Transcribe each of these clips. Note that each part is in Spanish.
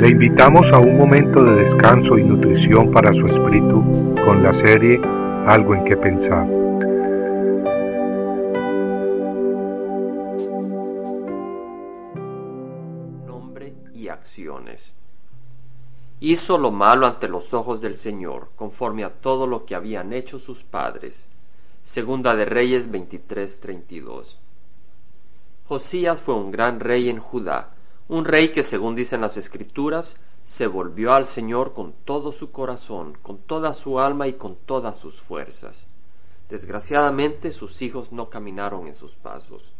Le invitamos a un momento de descanso y nutrición para su espíritu con la serie Algo en que pensar. Nombre y acciones. Hizo lo malo ante los ojos del Señor, conforme a todo lo que habían hecho sus padres. Segunda de Reyes 23:32. Josías fue un gran rey en Judá, un rey que, según dicen las escrituras, se volvió al Señor con todo su corazón, con toda su alma y con todas sus fuerzas. Desgraciadamente sus hijos no caminaron en sus pasos.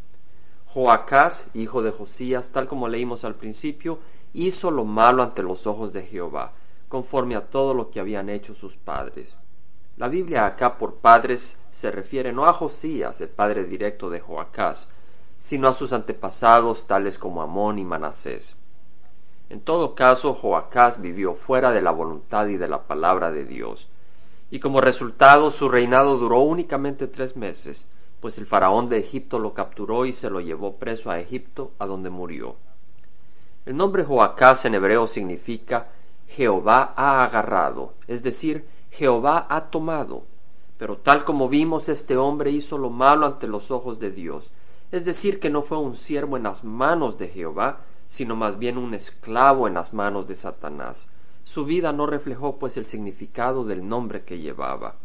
Joacás, hijo de Josías, tal como leímos al principio, hizo lo malo ante los ojos de Jehová, conforme a todo lo que habían hecho sus padres. La Biblia acá por padres se refiere no a Josías, el padre directo de Joacás, sino a sus antepasados tales como Amón y Manasés. En todo caso, Joacás vivió fuera de la voluntad y de la palabra de Dios, y como resultado su reinado duró únicamente tres meses, pues el faraón de Egipto lo capturó y se lo llevó preso a Egipto, a donde murió. El nombre Joacás en hebreo significa Jehová ha agarrado, es decir, Jehová ha tomado. Pero tal como vimos, este hombre hizo lo malo ante los ojos de Dios, es decir, que no fue un siervo en las manos de Jehová, sino más bien un esclavo en las manos de Satanás. Su vida no reflejó pues el significado del nombre que llevaba.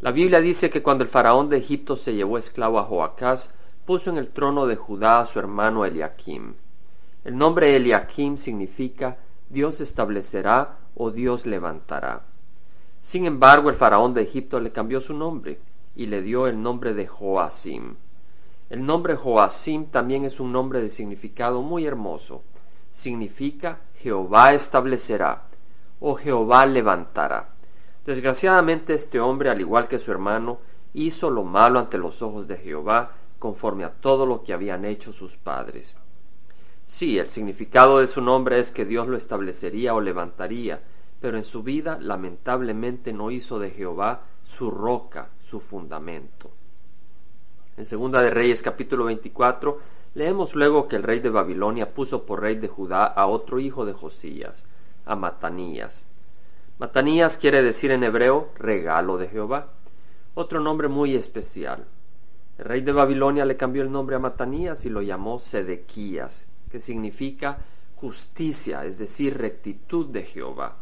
La Biblia dice que cuando el faraón de Egipto se llevó esclavo a Joacás, puso en el trono de Judá a su hermano Eliakim. El nombre Eliakim significa Dios establecerá o Dios levantará. Sin embargo, el faraón de Egipto le cambió su nombre y le dio el nombre de Joacim. El nombre Joacim también es un nombre de significado muy hermoso. Significa Jehová establecerá o Jehová levantará. Desgraciadamente este hombre, al igual que su hermano, hizo lo malo ante los ojos de Jehová, conforme a todo lo que habían hecho sus padres. Sí, el significado de su nombre es que Dios lo establecería o levantaría, pero en su vida lamentablemente no hizo de Jehová su roca, su fundamento. En Segunda de Reyes capítulo 24 leemos luego que el rey de Babilonia puso por rey de Judá a otro hijo de Josías, a Matanías. Matanías quiere decir en hebreo regalo de Jehová, otro nombre muy especial. El rey de Babilonia le cambió el nombre a Matanías y lo llamó Sedequías, que significa justicia, es decir, rectitud de Jehová.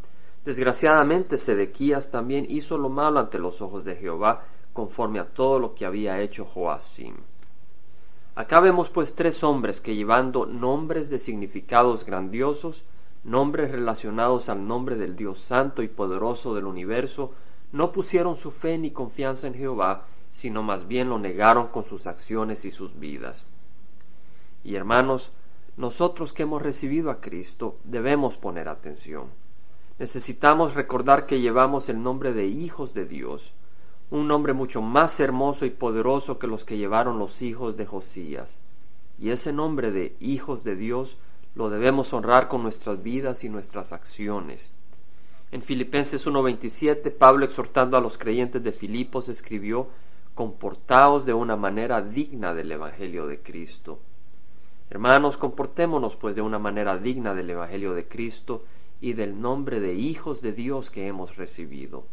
Desgraciadamente Sedequías también hizo lo malo ante los ojos de Jehová, conforme a todo lo que había hecho Joacim. Acá vemos pues tres hombres que llevando nombres de significados grandiosos, nombres relacionados al nombre del Dios santo y poderoso del universo, no pusieron su fe ni confianza en Jehová, sino más bien lo negaron con sus acciones y sus vidas. Y hermanos, nosotros que hemos recibido a Cristo debemos poner atención. Necesitamos recordar que llevamos el nombre de hijos de Dios, un nombre mucho más hermoso y poderoso que los que llevaron los hijos de Josías. Y ese nombre de hijos de Dios lo debemos honrar con nuestras vidas y nuestras acciones. En Filipenses 1.27, Pablo exhortando a los creyentes de Filipos escribió, comportaos de una manera digna del Evangelio de Cristo. Hermanos, comportémonos pues de una manera digna del Evangelio de Cristo y del nombre de hijos de Dios que hemos recibido.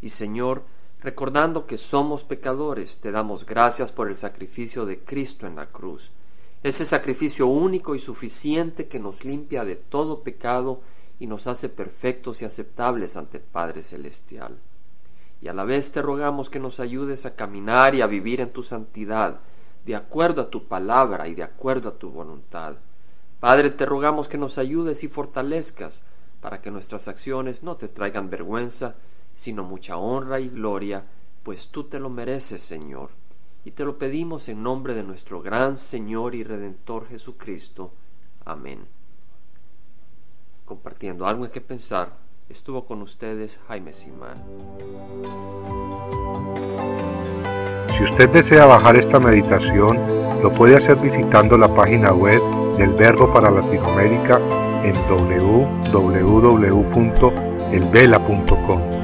Y Señor, Recordando que somos pecadores, te damos gracias por el sacrificio de Cristo en la cruz. Ese sacrificio único y suficiente que nos limpia de todo pecado y nos hace perfectos y aceptables ante el Padre Celestial. Y a la vez te rogamos que nos ayudes a caminar y a vivir en tu santidad, de acuerdo a tu palabra y de acuerdo a tu voluntad. Padre, te rogamos que nos ayudes y fortalezcas para que nuestras acciones no te traigan vergüenza, sino mucha honra y gloria, pues tú te lo mereces, Señor. Y te lo pedimos en nombre de nuestro gran Señor y Redentor Jesucristo. Amén. Compartiendo algo en que pensar, estuvo con ustedes Jaime Simán. Si usted desea bajar esta meditación, lo puede hacer visitando la página web del Verbo para Latinoamérica en www.elvela.com